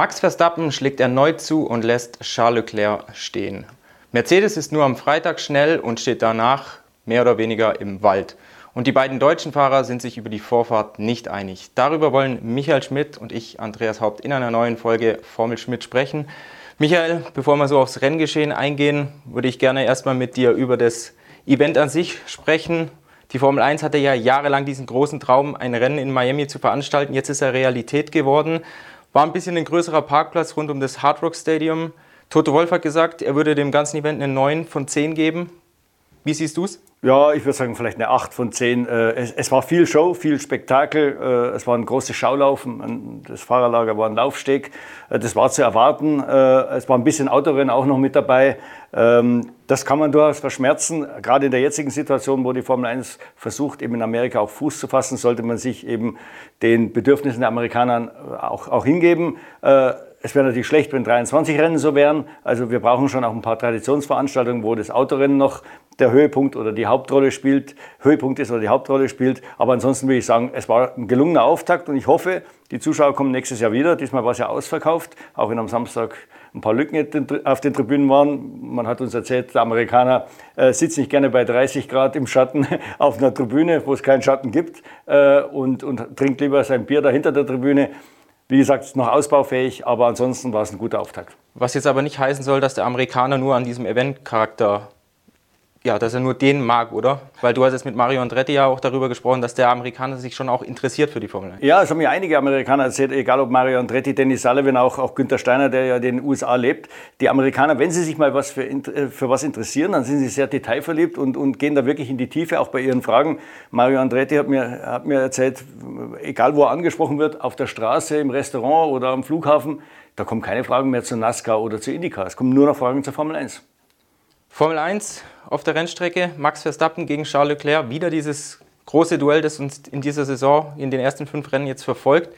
Max Verstappen schlägt erneut zu und lässt Charles Leclerc stehen. Mercedes ist nur am Freitag schnell und steht danach mehr oder weniger im Wald. Und die beiden deutschen Fahrer sind sich über die Vorfahrt nicht einig. Darüber wollen Michael Schmidt und ich, Andreas Haupt, in einer neuen Folge Formel Schmidt sprechen. Michael, bevor wir so aufs Renngeschehen eingehen, würde ich gerne erstmal mit dir über das Event an sich sprechen. Die Formel 1 hatte ja jahrelang diesen großen Traum, ein Rennen in Miami zu veranstalten. Jetzt ist er Realität geworden. War ein bisschen ein größerer Parkplatz rund um das Hard Rock Stadium. Toto Wolf hat gesagt, er würde dem ganzen Event eine 9 von 10 geben. Wie siehst du es? Ja, ich würde sagen, vielleicht eine 8 von 10. Äh, es, es war viel Show, viel Spektakel. Äh, es war ein großes Schaulaufen. Das Fahrerlager war ein Laufsteg. Äh, das war zu erwarten. Es war ein bisschen Autorennen auch noch mit dabei. Das kann man durchaus verschmerzen. Gerade in der jetzigen Situation, wo die Formel 1 versucht, eben in Amerika auch Fuß zu fassen, sollte man sich eben den Bedürfnissen der Amerikaner auch, auch hingeben. Es wäre natürlich schlecht, wenn 23 Rennen so wären. Also wir brauchen schon auch ein paar Traditionsveranstaltungen, wo das Autorennen noch der Höhepunkt oder die Hauptrolle spielt, Höhepunkt ist oder die Hauptrolle spielt. Aber ansonsten würde ich sagen, es war ein gelungener Auftakt und ich hoffe, die Zuschauer kommen nächstes Jahr wieder. Diesmal war es ja ausverkauft, auch wenn am Samstag ein paar Lücken auf den Tribünen waren. Man hat uns erzählt, der Amerikaner äh, sitzt nicht gerne bei 30 Grad im Schatten auf einer Tribüne, wo es keinen Schatten gibt äh, und, und trinkt lieber sein Bier da hinter der Tribüne. Wie gesagt, noch ausbaufähig, aber ansonsten war es ein guter Auftakt. Was jetzt aber nicht heißen soll, dass der Amerikaner nur an diesem Eventcharakter ja, dass er nur den mag, oder? Weil du hast jetzt mit Mario Andretti ja auch darüber gesprochen, dass der Amerikaner sich schon auch interessiert für die Formel 1. Ja, es haben mir einige Amerikaner erzählt, egal ob Mario Andretti, Dennis Sullivan, auch, auch Günther Steiner, der ja in den USA lebt. Die Amerikaner, wenn sie sich mal was für, äh, für was interessieren, dann sind sie sehr detailverliebt und, und gehen da wirklich in die Tiefe, auch bei ihren Fragen. Mario Andretti hat mir, hat mir erzählt, egal wo er angesprochen wird, auf der Straße, im Restaurant oder am Flughafen, da kommen keine Fragen mehr zu NASCAR oder zu IndyCar. Es kommen nur noch Fragen zur Formel 1. Formel 1 auf der Rennstrecke, Max Verstappen gegen Charles Leclerc, wieder dieses große Duell, das uns in dieser Saison in den ersten fünf Rennen jetzt verfolgt.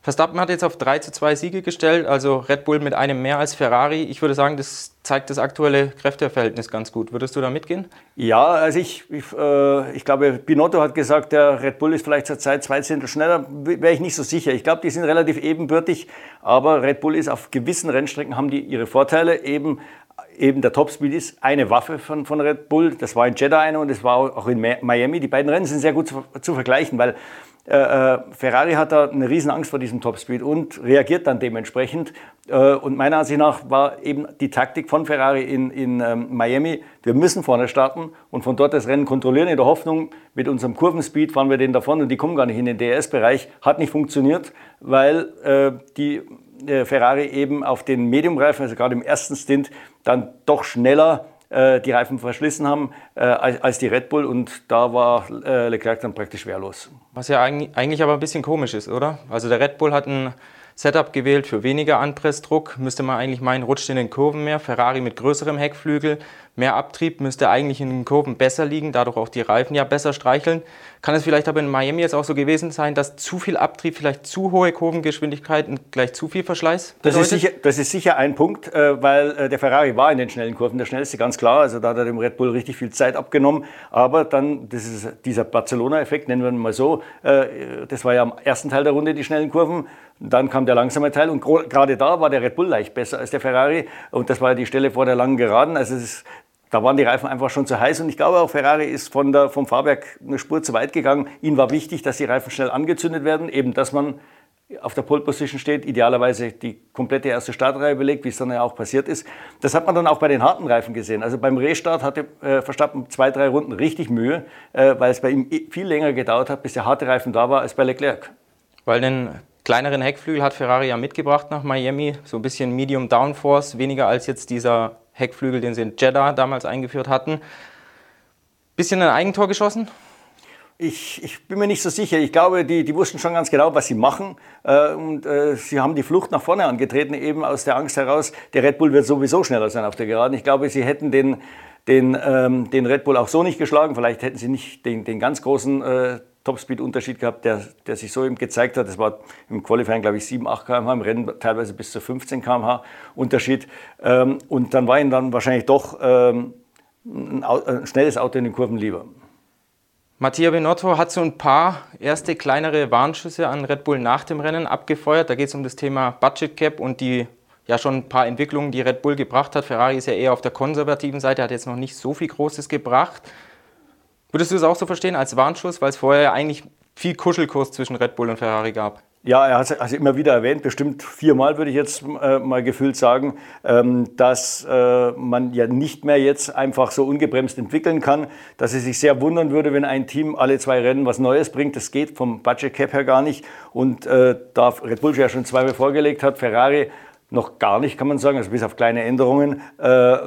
Verstappen hat jetzt auf 3 zu 2 Siege gestellt, also Red Bull mit einem mehr als Ferrari. Ich würde sagen, das zeigt das aktuelle Kräfteverhältnis ganz gut. Würdest du da mitgehen? Ja, also ich, ich, äh, ich glaube, Binotto hat gesagt, der Red Bull ist vielleicht zur Zeit zwei Zehntel schneller. Wäre ich nicht so sicher. Ich glaube, die sind relativ ebenbürtig, aber Red Bull ist auf gewissen Rennstrecken, haben die ihre Vorteile. Eben eben der Topspeed ist eine Waffe von, von Red Bull. Das war in Jeddah eine und das war auch in Miami. Die beiden Rennen sind sehr gut zu, zu vergleichen, weil äh, äh, Ferrari hat da eine riesen Angst vor diesem Topspeed und reagiert dann dementsprechend. Äh, und meiner Ansicht nach war eben die Taktik von Ferrari in, in ähm, Miami, wir müssen vorne starten und von dort das Rennen kontrollieren in der Hoffnung, mit unserem Kurvenspeed fahren wir den davon und die kommen gar nicht in den DS-Bereich. Hat nicht funktioniert, weil äh, die äh, Ferrari eben auf den Mediumreifen, also gerade im ersten Stint, dann doch schneller äh, die Reifen verschlissen haben äh, als, als, die Red Bull und da war äh, Leclerc dann praktisch wehrlos. Was ja eigentlich, eigentlich aber ein bisschen komisch ist, oder? Also der Red Bull hat ein Setup gewählt für weniger Anpressdruck, müsste man eigentlich meinen, rutscht in den Kurven mehr. Ferrari mit größerem Heckflügel, mehr Abtrieb, müsste eigentlich in den Kurven besser liegen, dadurch auch die Reifen ja besser streicheln. Kann es vielleicht aber in Miami jetzt auch so gewesen sein, dass zu viel Abtrieb, vielleicht zu hohe Kurvengeschwindigkeiten gleich zu viel Verschleiß das ist, sicher, das ist sicher ein Punkt, äh, weil äh, der Ferrari war in den schnellen Kurven der schnellste, ganz klar. Also da hat er dem Red Bull richtig viel Zeit abgenommen. Aber dann, das ist dieser Barcelona-Effekt, nennen wir ihn mal so, äh, das war ja am ersten Teil der Runde die schnellen Kurven. Dann kam der langsame Teil und gerade da war der Red Bull leicht besser als der Ferrari. Und das war ja die Stelle vor der langen Geraden. Also es da waren die Reifen einfach schon zu heiß und ich glaube auch Ferrari ist von der, vom Fahrwerk eine Spur zu weit gegangen. Ihnen war wichtig, dass die Reifen schnell angezündet werden, eben dass man auf der Pole Position steht, idealerweise die komplette erste Startreihe belegt, wie es dann ja auch passiert ist. Das hat man dann auch bei den harten Reifen gesehen. Also beim Restart hatte äh, Verstappen zwei, drei Runden richtig Mühe, äh, weil es bei ihm viel länger gedauert hat, bis der harte Reifen da war, als bei Leclerc. Weil den kleineren Heckflügel hat Ferrari ja mitgebracht nach Miami, so ein bisschen Medium Downforce, weniger als jetzt dieser Heckflügel, den sie in Jeddah damals eingeführt hatten. Bisschen ein Eigentor geschossen? Ich, ich, bin mir nicht so sicher. Ich glaube, die, die wussten schon ganz genau, was sie machen. Äh, und äh, sie haben die Flucht nach vorne angetreten, eben aus der Angst heraus, der Red Bull wird sowieso schneller sein auf der Geraden. Ich glaube, sie hätten den, den, ähm, den Red Bull auch so nicht geschlagen. Vielleicht hätten sie nicht den, den ganz großen äh, Topspeed-Unterschied gehabt, der, der sich so eben gezeigt hat. Das war im Qualifying, glaube ich, 7, 8 km/h, im Rennen teilweise bis zu 15 km/h Unterschied. Ähm, und dann war ihm dann wahrscheinlich doch ähm, ein, ein, schnelles Auto in den Kurven lieber. Mattia Benotto hat so ein paar erste kleinere Warnschüsse an Red Bull nach dem Rennen abgefeuert. Da geht es um das Thema Budget Cap und die ja schon ein paar Entwicklungen, die Red Bull gebracht hat. Ferrari ist ja eher auf der konservativen Seite, hat jetzt noch nicht so viel Großes gebracht. Würdest du es auch so verstehen als Warnschuss, weil es vorher ja eigentlich viel Kuschelkurs zwischen Red Bull und Ferrari gab? Ja, er hat es immer wieder erwähnt, bestimmt viermal würde ich jetzt äh, mal gefühlt sagen, ähm, dass äh, man ja nicht mehr jetzt einfach so ungebremst entwickeln kann, dass er sich sehr wundern würde, wenn ein Team alle zwei Rennen was Neues bringt. Das geht vom Budget Cap her gar nicht. Und äh, da Red Bull ja schon zweimal vorgelegt hat, Ferrari noch gar nicht, kann man sagen, also bis auf kleine Änderungen, äh, äh,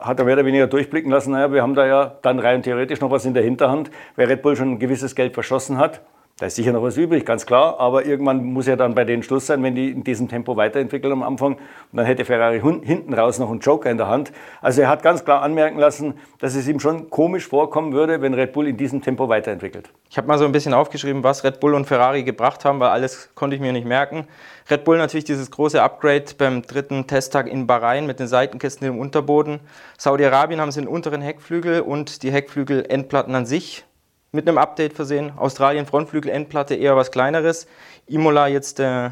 hat er mehr oder weniger durchblicken lassen, naja, wir haben da ja dann rein theoretisch noch was in der Hinterhand, weil Red Bull schon ein gewisses Geld verschossen hat. Da ist sicher noch was übrig, ganz klar, aber irgendwann muss ja dann bei denen Schluss sein, wenn die in diesem Tempo weiterentwickeln am Anfang. Und dann hätte Ferrari hinten raus noch einen Joker in der Hand. Also er hat ganz klar anmerken lassen, dass es ihm schon komisch vorkommen würde, wenn Red Bull in diesem Tempo weiterentwickelt. Ich habe mal so ein bisschen aufgeschrieben, was Red Bull und Ferrari gebracht haben, weil alles konnte ich mir nicht merken. Red Bull natürlich dieses große Upgrade beim dritten Testtag in Bahrain mit den Seitenkästen im Unterboden. Saudi-Arabien haben sie den unteren Heckflügel und die Heckflügelendplatten an sich mit einem Update versehen. Australien Frontflügel-Endplatte eher was kleineres. Imola jetzt äh,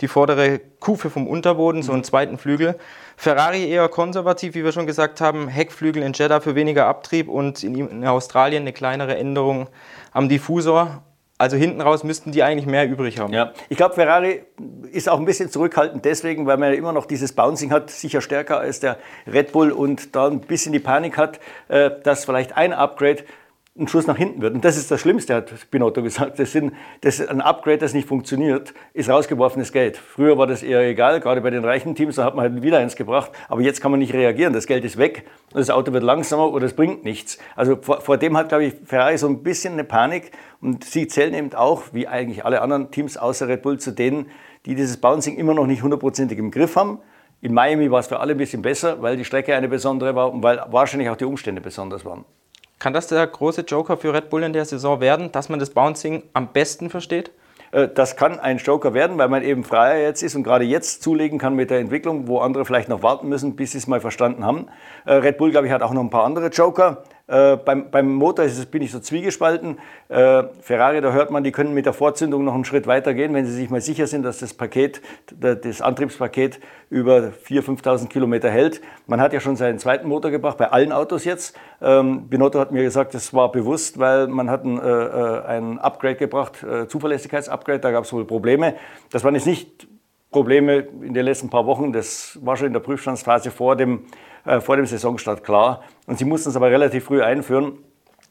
die vordere Kufe vom Unterboden, so einen zweiten Flügel. Ferrari eher konservativ, wie wir schon gesagt haben. Heckflügel in Jeddah für weniger Abtrieb und in, in Australien eine kleinere Änderung am Diffusor. Also hinten raus müssten die eigentlich mehr übrig haben. Ja, ich glaube, Ferrari ist auch ein bisschen zurückhaltend deswegen, weil man ja immer noch dieses Bouncing hat, sicher stärker als der Red Bull und da ein bisschen die Panik hat, äh, dass vielleicht ein Upgrade ein Schuss nach hinten wird. Und das ist das Schlimmste, hat Binotto gesagt. Das, sind, das ist ein Upgrade, das nicht funktioniert, ist rausgeworfenes Geld. Früher war das eher egal, gerade bei den reichen Teams, da hat man halt wieder eins gebracht. Aber jetzt kann man nicht reagieren. Das Geld ist weg, das Auto wird langsamer oder es bringt nichts. Also vor, vor dem hat, glaube ich, Ferrari so ein bisschen eine Panik. Und sie zählen eben auch, wie eigentlich alle anderen Teams außer Red Bull, zu denen, die dieses Bouncing immer noch nicht hundertprozentig im Griff haben. In Miami war es für alle ein bisschen besser, weil die Strecke eine besondere war und weil wahrscheinlich auch die Umstände besonders waren. Kann das der große Joker für Red Bull in der Saison werden, dass man das Bouncing am besten versteht? Äh, das kann ein Joker werden, weil man eben freier jetzt ist und gerade jetzt zulegen kann mit der Entwicklung, wo andere vielleicht noch warten müssen, bis sie es mal verstanden haben. Äh, Red Bull, glaube ich, hat auch noch ein paar andere Joker. Äh, beim, beim, Motor ist, bin ich so zwiegespalten. Äh, Ferrari, da hört man, die können mit der Vorzündung noch einen Schritt weiter gehen, wenn sie sich mal sicher sind, dass das Paket, das Antriebspaket über 4.000, 5.000 Kilometer hält. Man hat ja schon seinen zweiten Motor gebracht, bei allen Autos jetzt. Ähm, Binotto hat mir gesagt, das war bewusst, weil man hat ein, äh, äh ein Upgrade gebracht, äh, Zuverlässigkeitsupgrade, da gab es wohl Probleme. Das waren jetzt nicht Probleme in den letzten paar Wochen, das war schon in der Prüfstandsphase vor dem äh, vor dem Saisonstart klar. Und sie mussten es aber relativ früh einführen,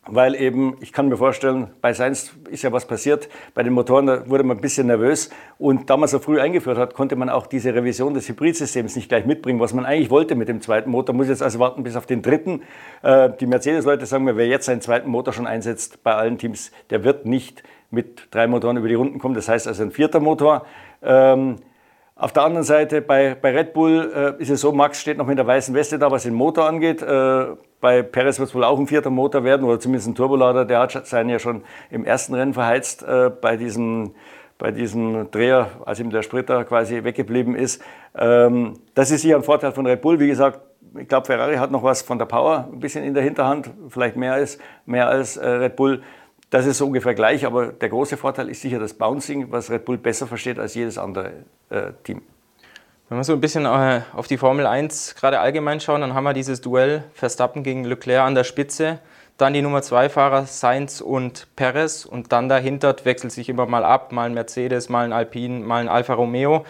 weil eben, ich kann mir vorstellen, bei Seins ist ja was passiert, bei den Motoren da wurde man ein bisschen nervös und da man so früh eingeführt hat, konnte man auch diese Revision des Hybridsystems nicht gleich mitbringen, was man eigentlich wollte mit dem zweiten Motor, muss jetzt also warten bis auf den dritten. Äh, die Mercedes-Leute sagen mir, wer jetzt seinen zweiten Motor schon einsetzt bei allen Teams, der wird nicht mit drei Motoren über die Runden kommen, das heißt also ein vierter Motor. Auf der anderen Seite bei, bei Red Bull äh, ist es so, Max steht noch mit der weißen Weste da, was den Motor angeht. Äh, bei Perez wird es wohl auch ein vierter Motor werden oder zumindest ein Turbolader. Der hat seinen ja schon im ersten Rennen verheizt äh, bei, diesem, bei diesem Dreher, als ihm der Spritter quasi weggeblieben ist. Ähm, das ist sicher ein Vorteil von Red Bull. Wie gesagt, ich glaube, Ferrari hat noch was von der Power ein bisschen in der Hinterhand, vielleicht mehr als, mehr als äh, Red Bull. Das ist so ungefähr gleich, aber der große Vorteil ist sicher das Bouncing, was Red Bull besser versteht als jedes andere äh, Team. Wenn wir so ein bisschen äh, auf die Formel 1 gerade allgemein schauen, dann haben wir dieses Duell Verstappen gegen Leclerc an der Spitze, dann die Nummer 2 Fahrer Sainz und Perez und dann dahinter wechselt sich immer mal ab, mal ein Mercedes, mal ein Alpine, mal ein Alfa Romeo.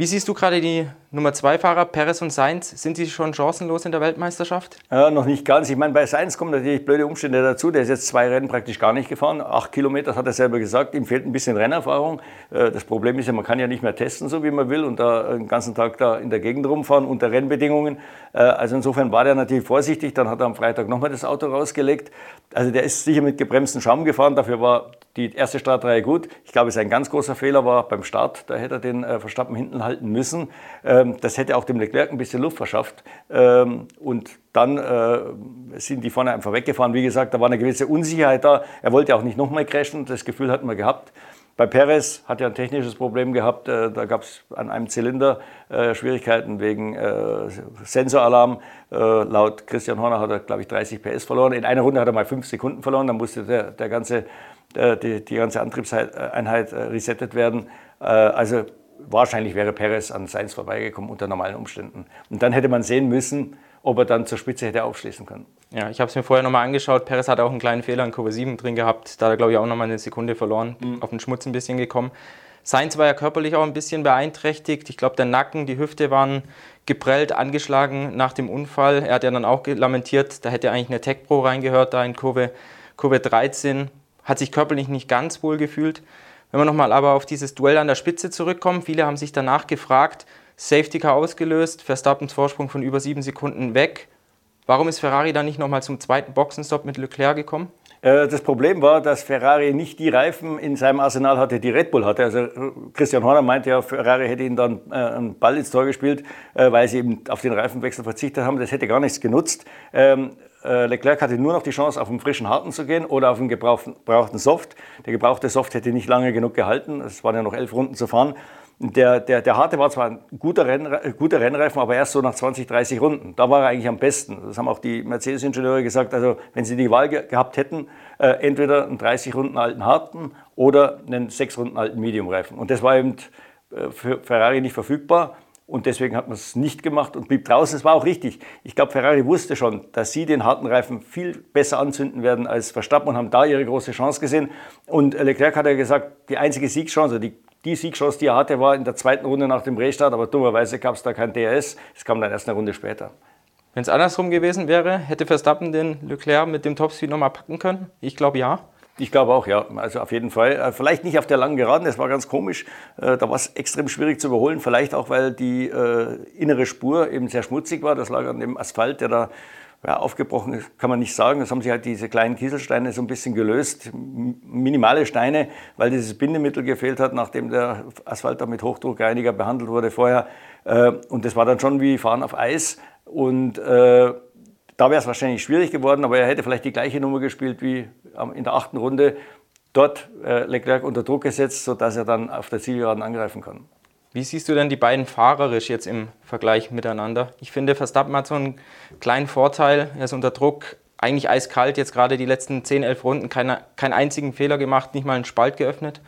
Wie siehst du gerade die Nummer zwei Fahrer, Perez und Sainz? Sind sie schon chancenlos in der Weltmeisterschaft? Ja, noch nicht ganz. Ich meine, bei Sainz kommen natürlich blöde Umstände dazu. Der ist jetzt zwei Rennen praktisch gar nicht gefahren. Acht Kilometer hat er selber gesagt. Ihm fehlt ein bisschen Rennerfahrung. Äh, das Problem ist ja, man kann ja nicht mehr testen, so wie man will, und da den ganzen Tag da in der Gegend rumfahren unter Rennbedingungen. Äh, also insofern war der natürlich vorsichtig. Dann hat er am Freitag nochmal das Auto rausgelegt. Also der ist sicher mit gebremsten Schaum gefahren. Dafür war die erste Startreihe gut. Ich glaube, es ein ganz großer Fehler war beim Start. Da hätte er den äh, Verstappen hinten halten müssen. Ähm, das hätte auch dem Leclerc ein bisschen Luft verschafft. Ähm, und dann äh, sind die vorne einfach weggefahren. Wie gesagt, da war eine gewisse Unsicherheit da. Er wollte auch nicht nochmal crashen. Das Gefühl hat man gehabt. bei Perez hat er ein technisches Problem gehabt. Äh, da gab es an einem Zylinder äh, Schwierigkeiten wegen äh, Sensoralarm. laut Christian Horner hat er, glaube ich, 30 PS verloren. In einer Runde hat er mal 5 Sekunden verloren. Dann musste der, der ganze, die, die ganze Antriebseinheit resettet werden. also wahrscheinlich wäre Perez an Sainz vorbeigekommen unter normalen Umständen. Und dann hätte man sehen müssen, ob er dann zur Spitze hätte aufschließen können. Ja, ich habe es mir vorher nochmal angeschaut. Perez hat auch einen kleinen Fehler in Kurve 7 drin gehabt. Da hat er, glaube ich, auch nochmal eine Sekunde verloren, mhm. auf den Schmutz ein bisschen gekommen. Sainz war ja körperlich auch ein bisschen beeinträchtigt. Ich glaube, der Nacken, die Hüfte waren geprellt, angeschlagen nach dem Unfall. Er hat ja dann auch lamentiert, da hätte eigentlich eine Tech Pro reingehört, da in Kurve, Kurve 13. Hat sich körperlich nicht ganz wohl gefühlt. Wenn wir nochmal aber auf dieses Duell an der Spitze zurückkommen, viele haben sich danach gefragt, Safety Car ausgelöst, Verstappens Vorsprung von über sieben Sekunden weg. Warum ist Ferrari dann nicht nochmal zum zweiten Boxenstopp mit Leclerc gekommen? Äh, das Problem war, dass Ferrari nicht die Reifen in seinem Arsenal hatte, die Red Bull hatte. Also Christian Horner meinte ja, Ferrari hätte ihnen dann äh, einen Ball ins Tor gespielt, äh, weil sie eben auf den Reifenwechsel verzichtet haben. Das hätte gar nichts genutzt. Ähm, Leclerc hatte nur noch die Chance, auf einen frischen Harten zu gehen oder auf einen gebrauchten Soft. Der gebrauchte Soft hätte nicht lange genug gehalten. Es waren ja noch elf Runden zu fahren. Der, der, der Harte war zwar ein guter, Renn, guter Rennreifen, aber erst so nach 20, 30 Runden. Da war er eigentlich am besten. Das haben auch die Mercedes-Ingenieure gesagt. Also, wenn sie die Wahl ge gehabt hätten, äh, entweder einen 30 Runden alten Harten oder einen 6 Runden alten Medium-Reifen. Und das war eben äh, für Ferrari nicht verfügbar. Und deswegen hat man es nicht gemacht und blieb draußen. Es war auch richtig. Ich glaube, Ferrari wusste schon, dass sie den harten Reifen viel besser anzünden werden als Verstappen und haben da ihre große Chance gesehen. Und Leclerc hat ja gesagt, die einzige Siegchance, die die Siegchance, die er hatte, war in der zweiten Runde nach dem Restart, aber dummerweise gab es da kein DRS. Das kam dann erst eine Runde später. Wenn es andersrum gewesen wäre, hätte Verstappen den Leclerc mit dem Topspeed nochmal packen können? Ich glaube ja. Ich glaube auch, ja. Also auf jeden Fall. Äh, vielleicht nicht auf der langen Geraden, das war ganz komisch. Äh, da war es extrem schwierig zu überholen. Vielleicht auch, weil die äh, innere Spur eben sehr schmutzig war. Das lag an dem Asphalt, der da ja, aufgebrochen kann man nicht sagen. Es haben sich halt diese kleinen Kieselsteine so ein bisschen gelöst, minimale Steine, weil dieses Bindemittel gefehlt hat, nachdem der Asphalt da mit Hochdruckreiniger behandelt wurde vorher. Äh, und das war dann schon wie Fahren auf Eis. Und äh, da wäre es wahrscheinlich schwierig geworden, aber er hätte vielleicht die gleiche Nummer gespielt wie in der achten Runde. Dort äh, Leclerc unter Druck gesetzt, sodass er dann auf der Zielgeraden angreifen kann. Wie siehst du denn die beiden fahrerisch jetzt im Vergleich miteinander? Ich finde, Verstappen hat so einen kleinen Vorteil. Er ist unter Druck, eigentlich eiskalt, jetzt gerade die letzten 10, 11 Runden, keine, keinen einzigen Fehler gemacht, nicht mal einen Spalt geöffnet.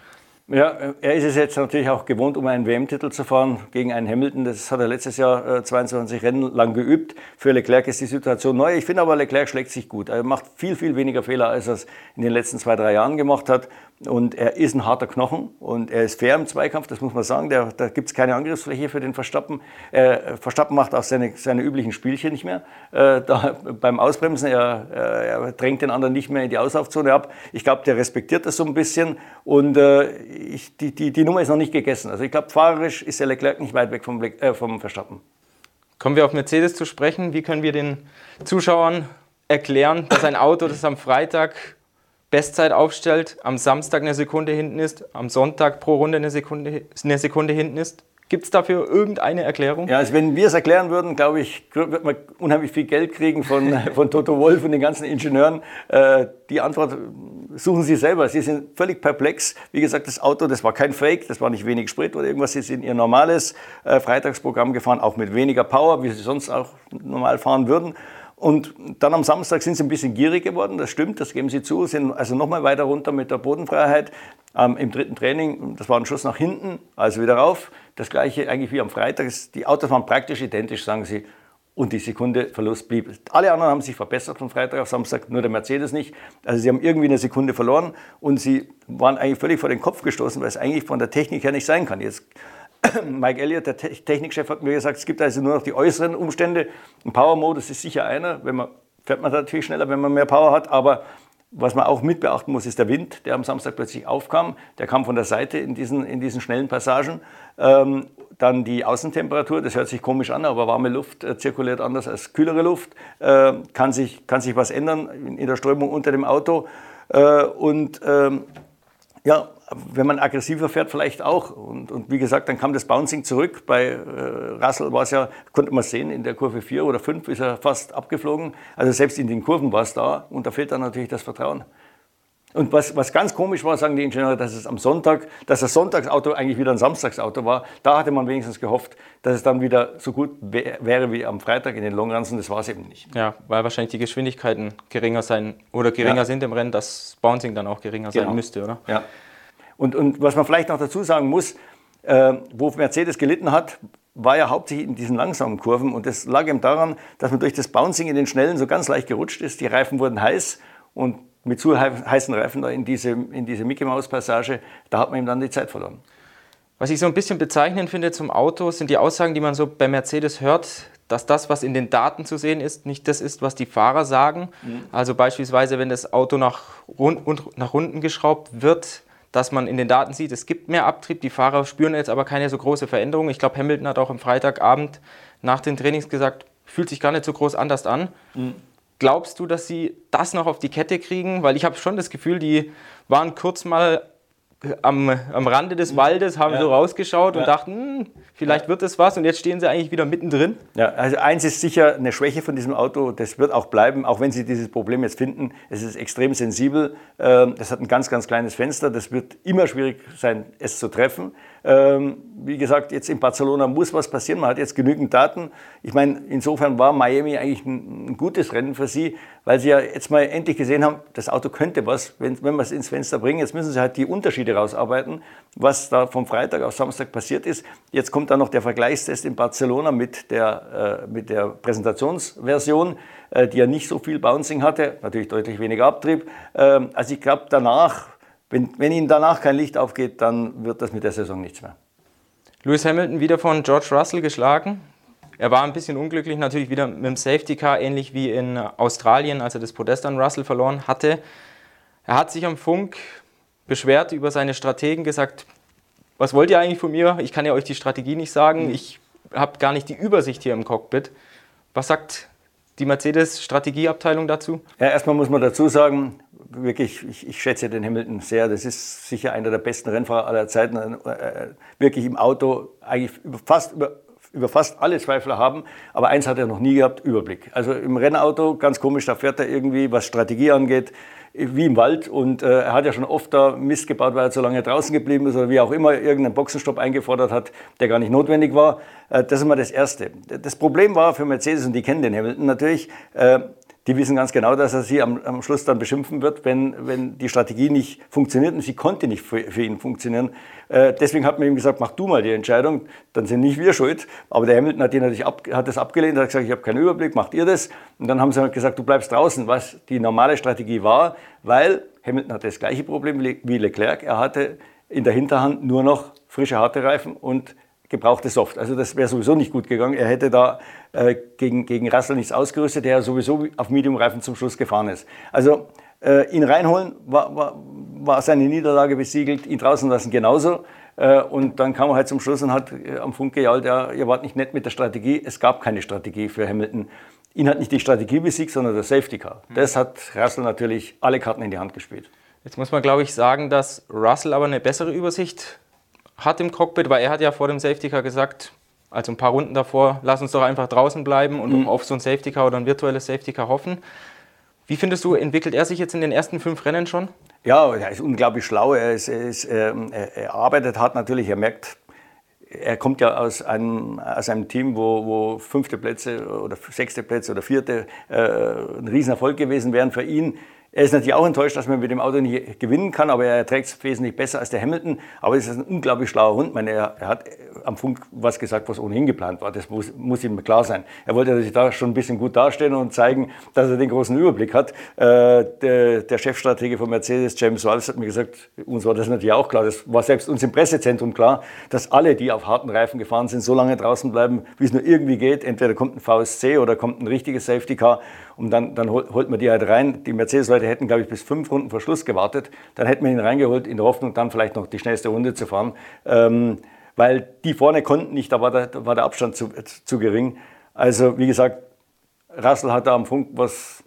Ja, er ist es jetzt natürlich auch gewohnt, um einen WM-Titel zu fahren gegen einen Hamilton. Das hat er letztes Jahr äh, 22 Rennen lang geübt. Für Leclerc ist die Situation neu. Ich finde aber, Leclerc schlägt sich gut. Er macht viel, viel weniger Fehler, als er es in den letzten zwei, drei Jahren gemacht hat. Und er ist ein harter Knochen und er ist fair im Zweikampf, das muss man sagen. Der, da gibt es keine Angriffsfläche für den Verstappen. Äh, Verstappen macht auch seine, seine üblichen Spielchen nicht mehr. Äh, da, beim Ausbremsen, er, äh, er, drängt den anderen nicht mehr in die Auslaufzone ab. Ich glaube, der respektiert das so ein bisschen und äh, ich, die, die, die Nummer ist noch nicht gegessen. Also ich glaube, fahrerisch ist der Leclerc nicht weit weg vom, äh, vom Verstappen. Kommen wir auf Mercedes zu sprechen. Wie können wir den Zuschauern erklären, dass ein Auto, das am Freitag Bestzeit aufstellt, am Samstag eine Sekunde hinten ist, am Sonntag pro Runde eine Sekunde, eine Sekunde hinten ist? Gibt es dafür irgendeine Erklärung? Ja, also wenn wir es erklären würden, glaube ich, wird man unheimlich viel Geld kriegen von, von Toto Wolf und den ganzen Ingenieuren. Äh, die Antwort suchen Sie selber. Sie sind völlig perplex. Wie gesagt, das Auto, das war kein Fake, das war nicht wenig Sprit oder irgendwas. Sie sind Ihr normales äh, Freitagsprogramm gefahren, auch mit weniger Power, wie Sie sonst auch normal fahren würden. Und dann am Samstag sind sie ein bisschen gierig geworden, das stimmt, das geben sie zu, sind also nochmal weiter runter mit der Bodenfreiheit. Ähm, Im dritten Training, das war ein Schuss nach hinten, also wieder rauf. Das gleiche eigentlich wie am Freitag. Die Autos waren praktisch identisch, sagen sie. Und die Sekunde Verlust blieb. Alle anderen haben sich verbessert von Freitag auf Samstag, nur der Mercedes nicht. Also sie haben irgendwie eine Sekunde verloren und sie waren eigentlich völlig vor den Kopf gestoßen, weil es eigentlich von der Technik her nicht sein kann. Jetzt Mike Elliott, der Technikchef, hat mir gesagt, es gibt also nur noch die äußeren Umstände. Ein Power-Modus ist sicher einer. Wenn man, fährt man natürlich schneller, wenn man mehr Power hat. Aber was man auch mit beachten muss, ist der Wind, der am Samstag plötzlich aufkam. Der kam von der Seite in diesen, in diesen schnellen Passagen. Ähm, dann die Außentemperatur, das hört sich komisch an, aber warme Luft äh, zirkuliert anders als kühlere Luft. Äh, kann, sich, kann sich was ändern in, in der Strömung unter dem Auto. Äh, und ähm, ja, wenn man aggressiver fährt, vielleicht auch. Und, und, wie gesagt, dann kam das Bouncing zurück. Bei äh, Russell war es ja, konnte man sehen, in der Kurve 4 oder 5 ist er fast abgeflogen. Also selbst in den Kurven war es da und da fehlt dann natürlich das Vertrauen. Und was, was ganz komisch war, sagen die Ingenieure, dass es am Sonntag, dass das Sonntagsauto eigentlich wieder ein Samstagsauto war. Da hatte man wenigstens gehofft, dass es dann wieder so gut wäre wie am Freitag in den Longruns und das war es eben nicht. Ja, weil wahrscheinlich die Geschwindigkeiten geringer sein oder geringer ja. sind im Rennen, dass Bouncing dann auch geringer genau. sein müsste, oder? Ja. Und, und was man vielleicht noch dazu sagen muss, äh, wo Mercedes gelitten hat, war ja hauptsächlich in diesen langsamen Kurven und das lag eben daran, dass man durch das Bouncing in den Schnellen so ganz leicht gerutscht ist. Die Reifen wurden heiß und mit zu heißen Reifen in diese, in diese Mickey Maus Passage, da hat man ihm dann die Zeit verloren. Was ich so ein bisschen bezeichnend finde zum Auto, sind die Aussagen, die man so bei Mercedes hört, dass das, was in den Daten zu sehen ist, nicht das ist, was die Fahrer sagen. Mhm. Also beispielsweise, wenn das Auto nach, rund, nach unten geschraubt wird, dass man in den Daten sieht, es gibt mehr Abtrieb, die Fahrer spüren jetzt aber keine so große Veränderung. Ich glaube, Hamilton hat auch am Freitagabend nach den Trainings gesagt, fühlt sich gar nicht so groß anders an. Mhm. Glaubst du, dass sie das noch auf die Kette kriegen? Weil ich habe schon das Gefühl, die waren kurz mal am, am Rande des Waldes, haben ja. so rausgeschaut ja. und dachten, hm, vielleicht ja. wird es was und jetzt stehen sie eigentlich wieder mittendrin. Ja, also eins ist sicher eine Schwäche von diesem Auto, das wird auch bleiben, auch wenn sie dieses Problem jetzt finden. Es ist extrem sensibel, ähm, das hat ein ganz, ganz kleines Fenster, das wird immer schwierig sein, es zu treffen. Ähm, wie gesagt, jetzt in Barcelona muss was passieren. Man hat jetzt genügend Daten. Ich meine, insofern war Miami eigentlich ein, gutes Rennen für sie, weil sie ja jetzt mal endlich gesehen haben, das Auto könnte was, wenn, wenn wir es ins Fenster bringen. Jetzt müssen sie halt die Unterschiede rausarbeiten, was da vom Freitag auf Samstag passiert ist. Jetzt kommt dann noch der Vergleichstest in Barcelona mit der, äh, mit der Präsentationsversion, äh, die ja nicht so viel Bouncing hatte, natürlich deutlich weniger Abtrieb. Ähm, also ich glaube, danach wenn, wenn Ihnen danach kein Licht aufgeht, dann wird das mit der Saison nichts mehr. Lewis Hamilton wieder von George Russell geschlagen. Er war ein bisschen unglücklich, natürlich wieder mit dem Safety Car, ähnlich wie in Australien, als er das Podest an Russell verloren hatte. Er hat sich am Funk beschwert über seine Strategen, gesagt, was wollt ihr eigentlich von mir? Ich kann ja euch die Strategie nicht sagen, mhm. ich habe gar nicht die Übersicht hier im Cockpit. Was sagt die Mercedes-Strategieabteilung dazu? Ja, erstmal muss man dazu sagen, wirklich, ich, ich, schätze den Hamilton sehr. Das ist sicher einer der besten Rennfahrer aller Zeiten. Äh, wirklich im Auto eigentlich fast, über, über fast alle Zweifler haben. Aber eins hat er noch nie gehabt, Überblick. Also im Rennauto, ganz komisch, da fährt er irgendwie, was Strategie angeht, wie im Wald. Und äh, er hat ja schon oft da Mist gebaut, weil er so lange draußen geblieben ist oder wie auch immer irgendeinen Boxenstopp eingefordert hat, der gar nicht notwendig war. Äh, das ist mal das Erste. Das Problem war für Mercedes, und die kennen den Hamilton natürlich, äh, die wissen ganz genau, dass er sie am, am Schluss dann beschimpfen wird, wenn, wenn die Strategie nicht funktioniert und sie konnte nicht für, für ihn funktionieren. Äh, deswegen hat man ihm gesagt, mach du mal die Entscheidung, dann sind nicht wir schuld. Aber der Hamilton hat, ihn natürlich ab, hat das abgelehnt, hat gesagt, ich habe keinen Überblick, macht ihr das. Und dann haben sie halt gesagt, du bleibst draußen, was die normale Strategie war, weil Hamilton hatte das gleiche Problem wie Leclerc. Er hatte in der Hinterhand nur noch frische harte Reifen und gebrauchte Soft. Also das wäre sowieso nicht gut gegangen. Er hätte da äh, gegen, gegen Russell nichts ausgerüstet, der sowieso auf Medium-Reifen zum Schluss gefahren ist. Also äh, ihn reinholen war, war, war, seine Niederlage besiegelt, ihn draußen lassen genauso. Äh, und dann kam er halt zum Schluss und hat äh, am Funk gejault, ja, ihr wart nicht nett mit der Strategie. Es gab keine Strategie für Hamilton. Ihn hat nicht die Strategie besiegt, sondern der Safety Car. Mhm. Das hat Russell natürlich alle Karten in die Hand gespielt. Jetzt muss man, glaube ich, sagen, dass Russell aber eine bessere Übersicht hat im Cockpit, weil er hat ja vor dem Safety Car gesagt, also ein paar Runden davor, lass uns doch einfach draußen bleiben und mhm. auf so ein Safety Car oder ein virtuelles Safety Car hoffen. Wie findest du, entwickelt er sich jetzt in den ersten fünf Rennen schon? Ja, er ist unglaublich schlau. Er, ist, er, ist, ähm, er arbeitet hart natürlich. Er merkt, er kommt ja aus einem, aus einem Team, wo, wo fünfte Plätze oder sechste Plätze oder vierte äh, ein Riesenerfolg gewesen wären für ihn. Er ist natürlich auch enttäuscht, dass man mit dem Auto nicht gewinnen kann, aber er trägt es wesentlich besser als der Hamilton. Aber es ist ein unglaublich schlauer Hund. Ich meine, er, er, hat am Funk was gesagt, was ohnehin geplant war. Das muss, muss ihm klar sein. Er wollte sich da schon ein bisschen gut darstellen und zeigen, dass er den großen Überblick hat. Äh, der, der, Chefstratege von Mercedes, James Wallace, hat mir gesagt, uns war das natürlich auch klar. Das war selbst uns im Pressezentrum klar, dass alle, die auf harten Reifen gefahren sind, so lange draußen bleiben, wie es nur irgendwie geht. Entweder kommt ein VSC oder kommt ein richtiges Safety Car und dann, dann holt man die halt rein. Die Mercedes-Leute hätten, glaube ich, bis fünf Runden vor Schluss gewartet. Dann hätten wir ihn reingeholt, in der Hoffnung, dann vielleicht noch die schnellste Runde zu fahren. Ähm, weil die vorne konnten nicht, da war der, da war der Abstand zu, zu gering. Also, wie gesagt, Russell hat da am Funk was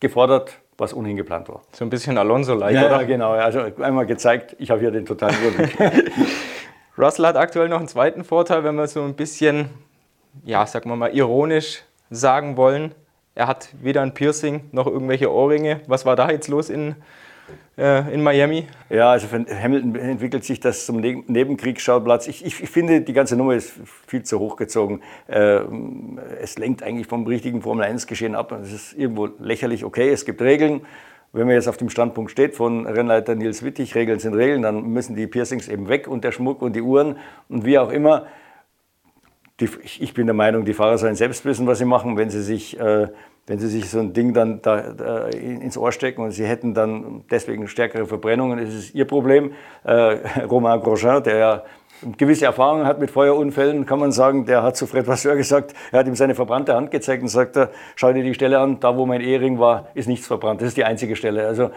gefordert, was ohnehin geplant war. So ein bisschen Alonso-like, ja, oder? Ja, genau. Also einmal gezeigt, ich habe hier den totalen Überblick. Russell hat aktuell noch einen zweiten Vorteil, wenn wir so ein bisschen, ja, sagen wir mal, ironisch sagen wollen. Er hat weder ein Piercing noch irgendwelche Ohrringe. Was war da jetzt los in äh, in Miami? Ja, also für Hamilton entwickelt sich das zum ne Nebenkriegsschauplatz. Ich, ich, ich, finde, die ganze Nummer ist viel zu hochgezogen. Äh, es lenkt eigentlich vom richtigen Formel-1-Geschehen ab. Es ist irgendwo lächerlich. Okay, es gibt Regeln. Wenn man jetzt auf dem Standpunkt steht von Rennleiter Nils Wittig, Regeln sind Regeln, dann müssen die Piercings eben weg und der Schmuck und die Uhren und wie auch immer. Die, ich bin der Meinung, die Fahrer sollen selbst wissen, was sie machen, wenn sie sich äh, wenn sie sich so ein Ding dann da, da ins Ohr stecken und sie hätten dann deswegen stärkere Verbrennungen, ist ihr Problem. Äh, Romain Grosjean, der ja gewisse Erfahrungen hat mit Feuerunfällen, kann man sagen, der hat zu Fred Vasseur gesagt, er hat ihm seine verbrannte Hand gezeigt und sagt, schau dir die Stelle an, da wo mein Ehering war, ist nichts verbrannt. Das ist die einzige Stelle. Also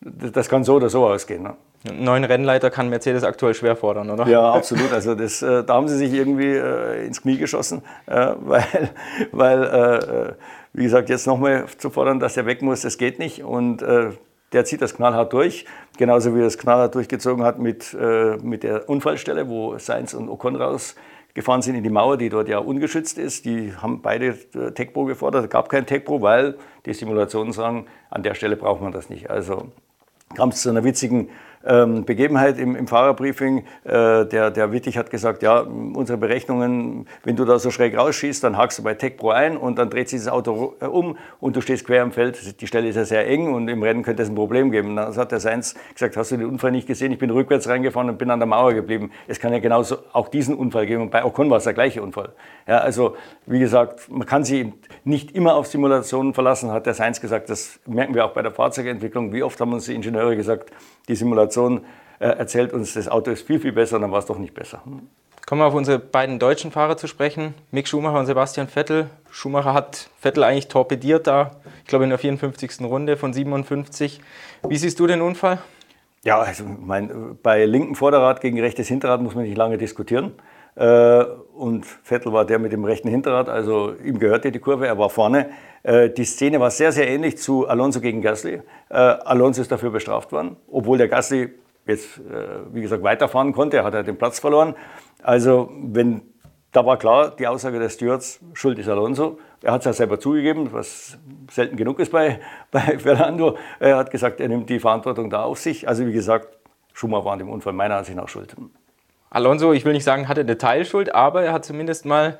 das kann so oder so ausgehen. Ne? Neuen Rennleiter kann Mercedes aktuell schwer fordern, oder? Ja, absolut. Also das, äh, da haben sie sich irgendwie äh, ins Knie geschossen, äh, weil, weil äh, wie gesagt, jetzt nochmal zu fordern, dass er weg muss, das geht nicht. Und äh, der zieht das knallhart durch, genauso wie er es knallhart durchgezogen hat mit, äh, mit der Unfallstelle, wo Sainz und Ocon rausgefahren sind in die Mauer, die dort ja ungeschützt ist. Die haben beide äh, TechPro gefordert. Es gab kein TechPro, weil die Simulationen sagen, an der Stelle braucht man das nicht. Also kam es zu einer witzigen ähm, Begebenheit im, im Fahrerbriefing. Äh, der, der Wittig hat gesagt, ja, unsere Berechnungen, wenn du da so schräg rausschießt, dann hakst du bei TechPro ein und dann dreht sich das Auto äh, um und du stehst quer im Feld. Die Stelle ist ja sehr eng und im Rennen könnte es ein Problem geben. Dann hat der Seins gesagt, hast du den Unfall nicht gesehen? Ich bin rückwärts reingefahren und bin an der Mauer geblieben. Es kann ja genauso auch diesen Unfall geben und bei Ocon war es der gleiche Unfall. Ja, also wie gesagt, man kann sich nicht immer auf Simulationen verlassen, hat der Seins gesagt. Das merken wir auch bei der Fahrzeugentwicklung. Wie oft haben uns die Ingenieure gesagt, die Simulation äh, erzählt uns, das Auto ist viel, viel besser, dann war es doch nicht besser. Kommen wir auf unsere beiden deutschen Fahrer zu sprechen, Mick Schumacher und Sebastian Vettel. Schumacher hat Vettel eigentlich torpediert da, ich glaube in der 54. Runde von 57. Wie siehst du den Unfall? Ja, also mein, bei linkem Vorderrad gegen rechtes Hinterrad muss man nicht lange diskutieren. Äh, und Vettel war der mit dem rechten Hinterrad, also ihm gehörte die Kurve, er war vorne. Äh, die Szene war sehr, sehr ähnlich zu Alonso gegen Gasly. Äh, Alonso ist dafür bestraft worden, obwohl der Gasly jetzt, wie gesagt, weiterfahren konnte. Er hat ja den Platz verloren. Also, wenn, da war klar, die Aussage des Stewards, Schuld ist Alonso. Er hat es ja selber zugegeben, was selten genug ist bei, bei Fernando. Er hat gesagt, er nimmt die Verantwortung da auf sich. Also, wie gesagt, Schumacher war an dem Unfall meiner Ansicht nach schuld. Alonso, ich will nicht sagen, hatte eine Teilschuld, aber er hat zumindest mal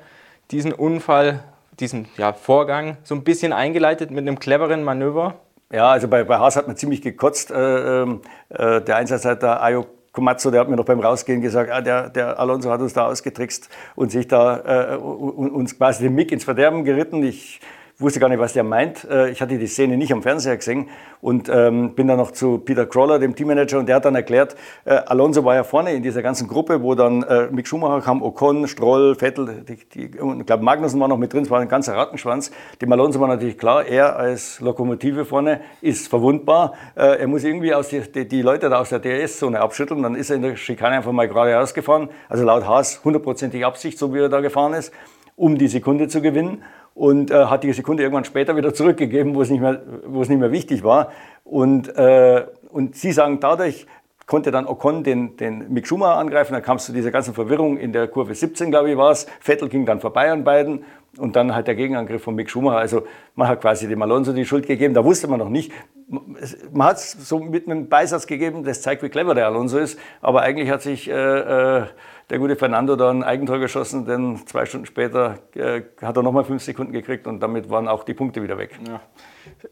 diesen Unfall, diesen ja, Vorgang so ein bisschen eingeleitet mit einem cleveren Manöver. Ja, also bei, bei Haas hat man ziemlich gekotzt. Äh, ähm, äh, der Einsatzleiter Ayo Komatsu, der hat mir noch beim Rausgehen gesagt, ah, der, der Alonso hat uns da ausgetrickst und sich da äh, uns quasi den Mick ins Verderben geritten. Ich wusste gar nicht, was der meint. Äh, ich hatte die Szene nicht am Fernseher gesehen und ähm, bin dann noch zu Peter Crawler, dem Teammanager, und der hat dann erklärt, äh, Alonso war ja vorne in dieser ganzen Gruppe, wo dann äh, Mick Schumacher kam, Ocon, Stroll, Vettel, die, die, und ich glaube Magnussen war noch mit drin, es war ein ganzer Rattenschwanz. Dem Alonso war natürlich klar, er als Lokomotive vorne ist verwundbar. Äh, er muss irgendwie aus die, die, die Leute da aus der DRS-Zone abschütteln, dann ist er in der Schikane einfach mal geradeaus gefahren. Also laut Haas hundertprozentig Absicht, so wie er da gefahren ist, um die Sekunde zu gewinnen und äh, hat die Sekunde irgendwann später wieder zurückgegeben, wo es nicht mehr, wo es nicht mehr wichtig war. Und, äh, und Sie sagen, dadurch konnte dann Ocon den, den Mick Schumacher angreifen, dann kam es zu dieser ganzen Verwirrung in der Kurve 17, glaube ich, war es. Vettel ging dann vorbei an beiden und dann halt der Gegenangriff von Mick Schumacher. Also man hat quasi dem Alonso die Schuld gegeben, da wusste man noch nicht. Man hat es so mit einem Beisatz gegeben, das zeigt, wie clever der Alonso ist, aber eigentlich hat sich... Äh, äh der gute Fernando da ein Eigentor geschossen, denn zwei Stunden später äh, hat er nochmal fünf Sekunden gekriegt und damit waren auch die Punkte wieder weg. Ja.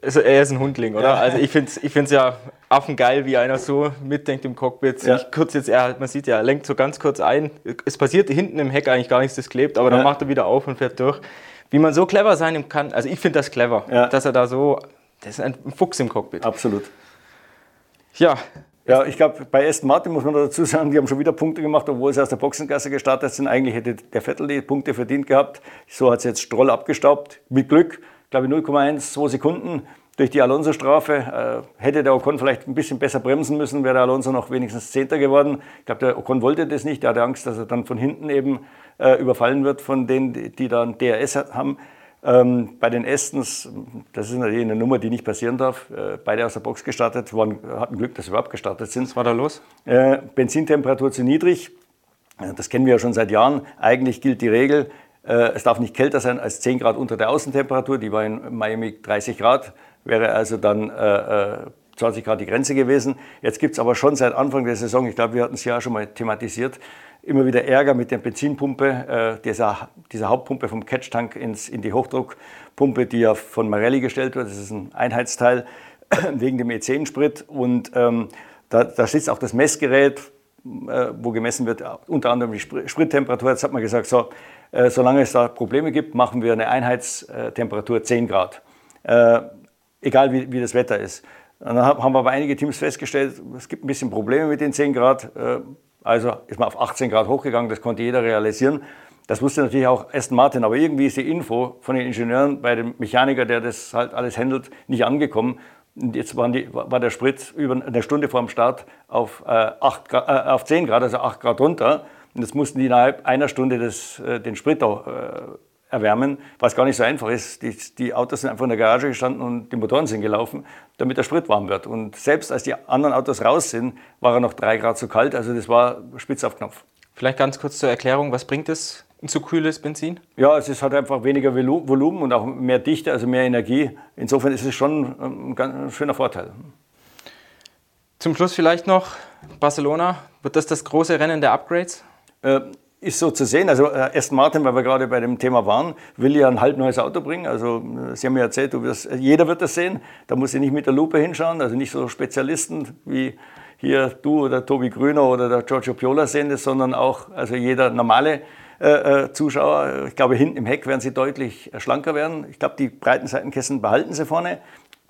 Also er ist ein Hundling, oder? Ja. Also ich finde es ich find's ja affengeil, wie einer so mitdenkt im Cockpit. Ja. Kurz jetzt, er, man sieht ja, er lenkt so ganz kurz ein. Es passiert hinten im Heck eigentlich gar nichts, das klebt, aber dann macht er wieder auf und fährt durch. Wie man so clever sein kann, also ich finde das clever, dass er da so, das ist ein Fuchs im Cockpit. Absolut. Ja, ja, ich glaube, bei Aston Martin muss man dazu sagen, die haben schon wieder Punkte gemacht, obwohl sie aus der Boxengasse gestartet sind. Eigentlich hätte der Vettel die Punkte verdient gehabt. So hat es jetzt Stroll abgestaubt. Mit Glück, glaube ich, 0,12 Sekunden durch die Alonso-Strafe. Äh, hätte der Ocon vielleicht ein bisschen besser bremsen müssen, wäre der Alonso noch wenigstens Zehnter geworden. Ich glaube, der Ocon wollte das nicht. Er hatte Angst, dass er dann von hinten eben äh, überfallen wird von denen, die dann DRS haben. Ähm, bei den Estens, das ist natürlich eine Nummer, die nicht passieren darf. Äh, beide aus der Box gestartet, waren, hatten Glück, dass sie überhaupt gestartet sind. Was war da los? Äh, Benzintemperatur zu niedrig. Äh, das kennen wir ja schon seit Jahren. Eigentlich gilt die Regel, äh, es darf nicht kälter sein als 10 Grad unter der Außentemperatur. Die war in Miami 30 Grad. Wäre also dann äh, äh, 20 Grad die Grenze gewesen. Jetzt gibt es aber schon seit Anfang der Saison, ich glaube, wir hatten es ja schon mal thematisiert, immer wieder Ärger mit der Benzinpumpe, äh, dieser, dieser Hauptpumpe vom Catch-Tank in die Hochdruckpumpe, die ja von Marelli gestellt wird. Das ist ein Einheitsteil wegen dem E10-Sprit. Und ähm, da, da sitzt auch das Messgerät, äh, wo gemessen wird, unter anderem die Sprittemperatur. Jetzt hat man gesagt, so, äh, solange es da Probleme gibt, machen wir eine Einheitstemperatur 10 Grad. Äh, egal wie, wie das Wetter ist. Und dann haben wir aber einige Teams festgestellt, es gibt ein bisschen Probleme mit den 10 Grad. Also ist man auf 18 Grad hochgegangen, das konnte jeder realisieren. Das wusste natürlich auch Aston Martin, aber irgendwie ist die Info von den Ingenieuren bei dem Mechaniker, der das halt alles handelt, nicht angekommen. Und jetzt die, war der Sprit über eine Stunde vor dem Start auf, äh, 8 Grad, äh, auf 10 Grad, also 8 Grad runter. Und jetzt mussten die innerhalb einer Stunde das, äh, den Sprit auch, erwärmen, was gar nicht so einfach ist. Die, die, Autos sind einfach in der Garage gestanden und die Motoren sind gelaufen, damit der Sprit warm wird. Und selbst als die anderen Autos raus sind, war er noch drei Grad zu kalt. Also das war spitz auf Knopf. Vielleicht ganz kurz zur Erklärung, was bringt es, ein zu kühles Benzin? Ja, es ist halt einfach weniger Volumen und auch mehr Dichte, also mehr Energie. Insofern ist es schon ein ganz schöner Vorteil. Zum Schluss vielleicht noch Barcelona. Wird das das große Rennen der Upgrades? Äh, ist so zu sehen. Also äh, Aston Martin, weil wir gerade bei dem Thema waren, will ja ein halb neues Auto bringen. Also äh, Sie haben mir erzählt, du wirst, jeder wird das sehen. Da muss ich nicht mit der Lupe hinschauen. Also nicht so Spezialisten wie hier du oder Tobi Grüner oder der Giorgio Piola sehen das, sondern auch also jeder normale äh, äh Zuschauer. Ich glaube, hinten im Heck werden sie deutlich schlanker werden. Ich glaube, die breiten Seitenkästen behalten sie vorne.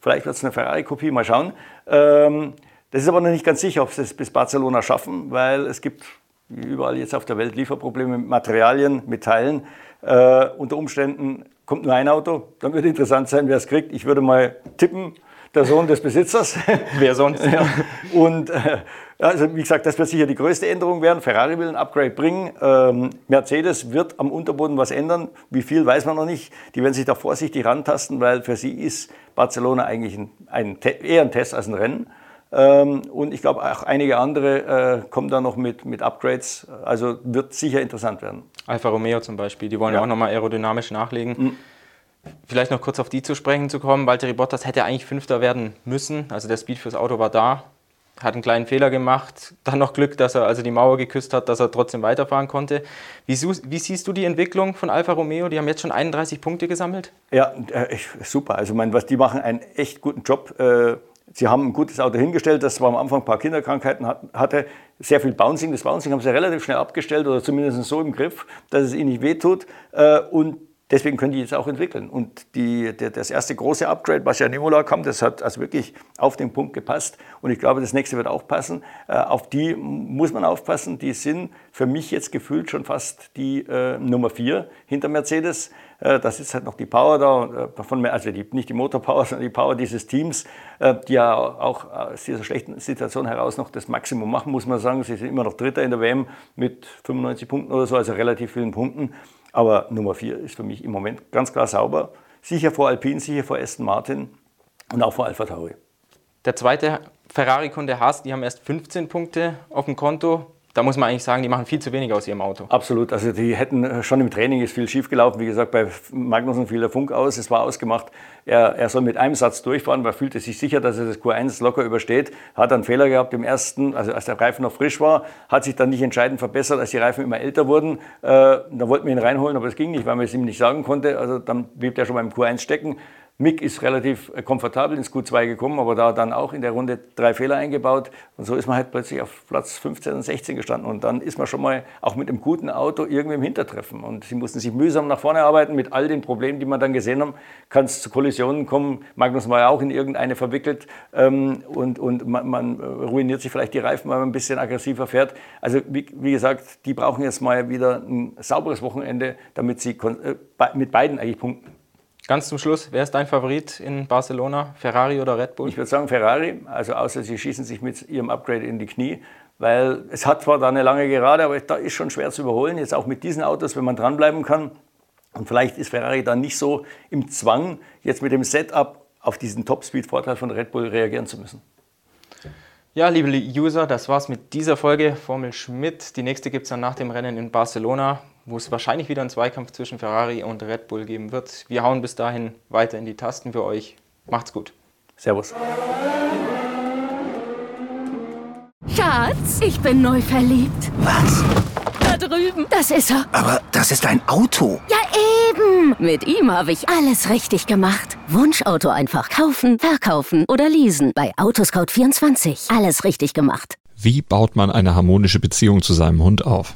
Vielleicht wird es eine Ferrari-Kopie, mal schauen. Ähm, das ist aber noch nicht ganz sicher, ob sie es bis Barcelona schaffen, weil es gibt überall jetzt auf der Welt, Lieferprobleme mit Materialien, mit Teilen. Äh, unter Umständen kommt nur ein Auto, dann wird interessant sein, wer es kriegt. Ich würde mal tippen, der Sohn des Besitzers. Wer sonst? ja. Und äh, also wie gesagt, das wird sicher die größte Änderung werden. Ferrari will ein Upgrade bringen. Ähm, Mercedes wird am Unterboden was ändern. Wie viel weiß man noch nicht. Die werden sich da vorsichtig rantasten, weil für sie ist Barcelona eigentlich ein, ein eher ein Test als ein Rennen. Ähm, und ich glaube, auch einige andere äh, kommen da noch mit, mit Upgrades. Also wird sicher interessant werden. Alfa Romeo zum Beispiel, die wollen ja, auch nochmal aerodynamisch nachlegen. Mhm. Vielleicht noch kurz auf die zu sprechen zu kommen. Valtteri Bottas hätte eigentlich Fünfter werden müssen. Also der Speed fürs Auto war da. Hat einen kleinen Fehler gemacht. Dann noch Glück, dass er also die Mauer geküsst hat, dass er trotzdem weiterfahren konnte. Wie, wie siehst du die Entwicklung von Alfa Romeo? Die haben jetzt schon 31 Punkte gesammelt. Ja, äh, super. Also mein, was die machen einen echt guten Job. Sie haben ein gutes Auto hingestellt, das zwar am Anfang ein paar Kinderkrankheiten hatte, sehr viel Bouncing. Das Bouncing haben sie relativ schnell abgestellt oder zumindest so im Griff, dass es ihnen nicht wehtut. Äh, und deswegen können die jetzt auch entwickeln. Und die, das erste große Upgrade, was ja in Imola kam, das hat also wirklich auf den Punkt gepasst. Und ich glaube, das nächste wird auch passen. Äh, auf die muss man aufpassen. Die sind für mich jetzt gefühlt schon fast die äh, Nummer vier hinter Mercedes. Äh, das ist halt noch die Power da, äh, von, also die, nicht die Motorpower, sondern die Power dieses Teams, äh, die ja auch aus dieser schlechten Situation heraus noch das Maximum machen, muss man sagen. Sie sind immer noch Dritter in der WM mit 95 Punkten oder so, also relativ vielen Punkten. Aber Nummer vier ist für mich im Moment ganz klar sauber. Sicher vor Alpine, sicher vor Aston Martin und auch vor Alpha Tauri. Der zweite Ferrari-Kunde Haas, die haben erst 15 Punkte auf dem Konto da muss man eigentlich sagen, die machen viel zu wenig aus ihrem Auto. Absolut. Also die hätten äh, schon im Training ist viel schief gelaufen. Wie gesagt, bei Magnussen fiel der Funk aus. Es war ausgemacht, er, er soll mit einem Satz durchfahren, weil er fühlte sich sicher, dass er das Q1 locker übersteht. Hat einen Fehler gehabt im ersten, also als der Reifen noch frisch war, hat sich dann nicht entscheidend verbessert, als die Reifen immer älter wurden. Äh, da wollten wir ihn reinholen, aber es ging nicht, weil man es ihm nicht sagen konnte. Also dann blieb er schon beim Q1 stecken. Mick ist relativ äh, komfortabel ins Q2 gekommen, aber da dann auch in der Runde drei Fehler eingebaut. Und so ist man halt plötzlich auf Platz 15 und 16 gestanden. Und dann ist man schon mal auch mit einem guten Auto irgendwie im Hintertreffen. Und sie mussten sich mühsam nach vorne arbeiten mit all den Problemen, die man dann gesehen haben. Kann es zu Kollisionen kommen. Magnus war ja auch in irgendeine verwickelt. Ähm, und und man, man, ruiniert sich vielleicht die Reifen, weil man ein bisschen aggressiver fährt. Also wie, wie gesagt, die brauchen jetzt mal wieder ein sauberes Wochenende, damit sie äh, mit beiden eigentlich punkten. Ganz zum Schluss, wer ist dein Favorit in Barcelona? Ferrari oder Red Bull? Ich würde sagen Ferrari, also außer sie schießen sich mit ihrem Upgrade in die Knie, weil es hat zwar da eine lange Gerade, aber da ist schon schwer zu überholen, jetzt auch mit diesen Autos, wenn man dranbleiben kann. Und vielleicht ist Ferrari dann nicht so im Zwang, jetzt mit dem Setup auf diesen Top-Speed-Vorteil von Red Bull reagieren zu müssen. Ja, liebe User, das war's mit dieser Folge Formel Schmidt. Die nächste gibt es dann nach dem Rennen in Barcelona wo es wahrscheinlich wieder einen Zweikampf zwischen Ferrari und Red Bull geben wird. Wir hauen bis dahin weiter in die Tasten für euch. Macht's gut. Servus. Schatz, ich bin neu verliebt. Was? Da drüben. Das ist er. Aber das ist ein Auto. Ja, eben. Mit ihm habe ich alles richtig gemacht. Wunschauto einfach kaufen, verkaufen oder leasen. Bei Autoscout24. Alles richtig gemacht. Wie baut man eine harmonische Beziehung zu seinem Hund auf?